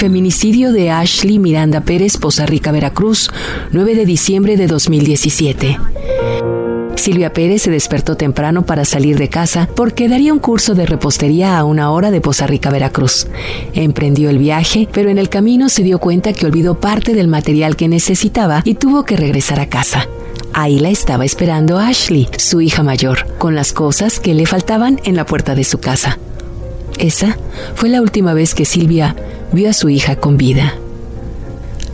Feminicidio de Ashley Miranda Pérez, Poza Rica, Veracruz, 9 de diciembre de 2017. Silvia Pérez se despertó temprano para salir de casa porque daría un curso de repostería a una hora de Poza Rica, Veracruz. Emprendió el viaje, pero en el camino se dio cuenta que olvidó parte del material que necesitaba y tuvo que regresar a casa. Ahí la estaba esperando Ashley, su hija mayor, con las cosas que le faltaban en la puerta de su casa. Esa fue la última vez que Silvia vio a su hija con vida.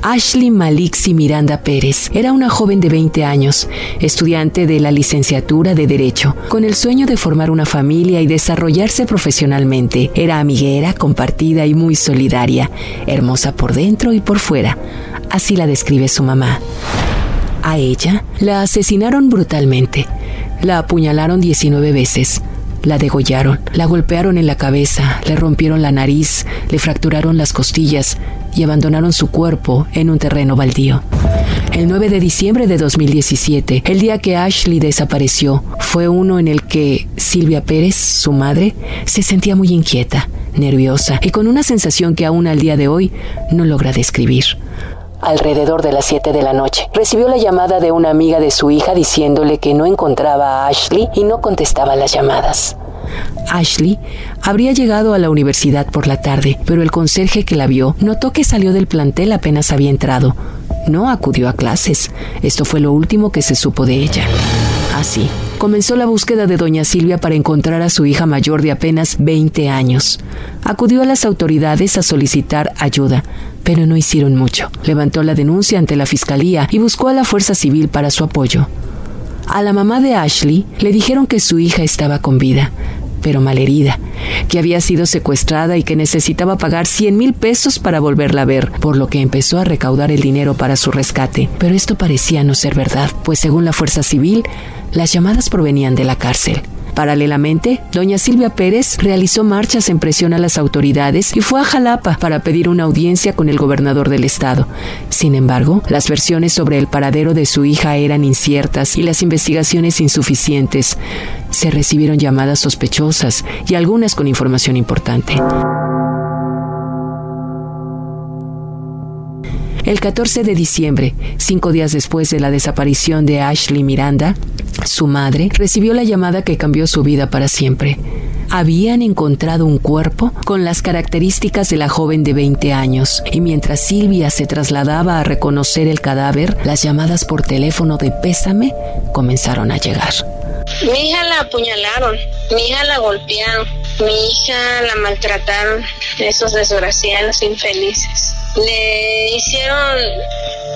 Ashley Malixi Miranda Pérez era una joven de 20 años, estudiante de la licenciatura de Derecho, con el sueño de formar una familia y desarrollarse profesionalmente. Era amiguera, compartida y muy solidaria, hermosa por dentro y por fuera. Así la describe su mamá. A ella la asesinaron brutalmente. La apuñalaron 19 veces. La degollaron, la golpearon en la cabeza, le rompieron la nariz, le fracturaron las costillas y abandonaron su cuerpo en un terreno baldío. El 9 de diciembre de 2017, el día que Ashley desapareció, fue uno en el que Silvia Pérez, su madre, se sentía muy inquieta, nerviosa y con una sensación que aún al día de hoy no logra describir. Alrededor de las 7 de la noche, recibió la llamada de una amiga de su hija diciéndole que no encontraba a Ashley y no contestaba las llamadas. Ashley habría llegado a la universidad por la tarde, pero el conserje que la vio notó que salió del plantel apenas había entrado. No acudió a clases. Esto fue lo último que se supo de ella. Así, comenzó la búsqueda de doña Silvia para encontrar a su hija mayor de apenas 20 años. Acudió a las autoridades a solicitar ayuda, pero no hicieron mucho. Levantó la denuncia ante la fiscalía y buscó a la fuerza civil para su apoyo. A la mamá de Ashley le dijeron que su hija estaba con vida, pero malherida, que había sido secuestrada y que necesitaba pagar 100 mil pesos para volverla a ver, por lo que empezó a recaudar el dinero para su rescate. Pero esto parecía no ser verdad, pues según la Fuerza Civil, las llamadas provenían de la cárcel. Paralelamente, doña Silvia Pérez realizó marchas en presión a las autoridades y fue a Jalapa para pedir una audiencia con el gobernador del estado. Sin embargo, las versiones sobre el paradero de su hija eran inciertas y las investigaciones insuficientes. Se recibieron llamadas sospechosas y algunas con información importante. El 14 de diciembre, cinco días después de la desaparición de Ashley Miranda, su madre recibió la llamada que cambió su vida para siempre. Habían encontrado un cuerpo con las características de la joven de 20 años y mientras Silvia se trasladaba a reconocer el cadáver, las llamadas por teléfono de pésame comenzaron a llegar. Mi hija la apuñalaron, mi hija la golpearon, mi hija la maltrataron, esos desgraciados infelices. Le hicieron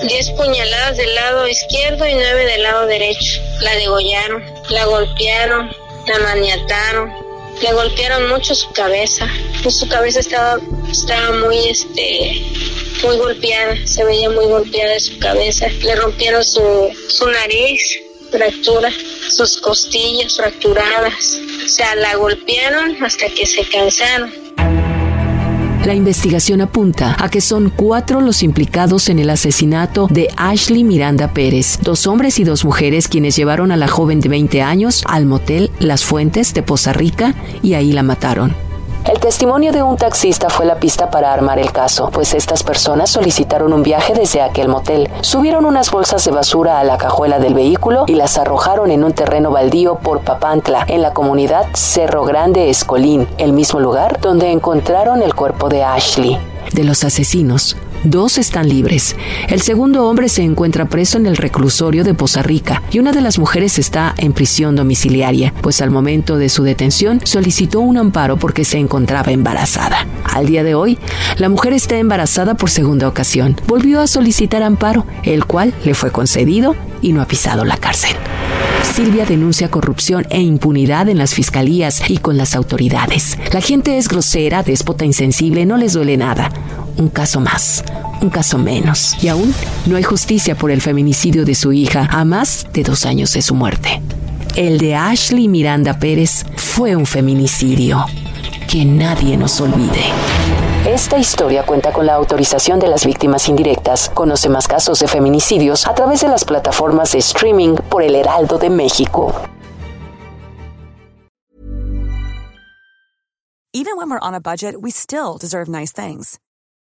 10 puñaladas del lado izquierdo y 9 del lado derecho. La degollaron, la golpearon, la maniataron, le golpearon mucho su cabeza. Pues su cabeza estaba, estaba muy, este, muy golpeada, se veía muy golpeada su cabeza. Le rompieron su, su nariz, fractura, sus costillas fracturadas. O sea, la golpearon hasta que se cansaron. La investigación apunta a que son cuatro los implicados en el asesinato de Ashley Miranda Pérez, dos hombres y dos mujeres quienes llevaron a la joven de 20 años al motel Las Fuentes de Poza Rica y ahí la mataron. El testimonio de un taxista fue la pista para armar el caso, pues estas personas solicitaron un viaje desde aquel motel, subieron unas bolsas de basura a la cajuela del vehículo y las arrojaron en un terreno baldío por Papantla, en la comunidad Cerro Grande Escolín, el mismo lugar donde encontraron el cuerpo de Ashley. De los asesinos, Dos están libres. El segundo hombre se encuentra preso en el reclusorio de Poza Rica y una de las mujeres está en prisión domiciliaria, pues al momento de su detención solicitó un amparo porque se encontraba embarazada. Al día de hoy, la mujer está embarazada por segunda ocasión. Volvió a solicitar amparo, el cual le fue concedido y no ha pisado la cárcel. Silvia denuncia corrupción e impunidad en las fiscalías y con las autoridades. La gente es grosera, déspota, insensible, no les duele nada. Un caso más, un caso menos. Y aún no hay justicia por el feminicidio de su hija a más de dos años de su muerte. El de Ashley Miranda Pérez fue un feminicidio. Que nadie nos olvide. Esta historia cuenta con la autorización de las víctimas indirectas. Conoce más casos de feminicidios a través de las plataformas de streaming por El Heraldo de México. Even when we're on a budget, we still deserve nice things.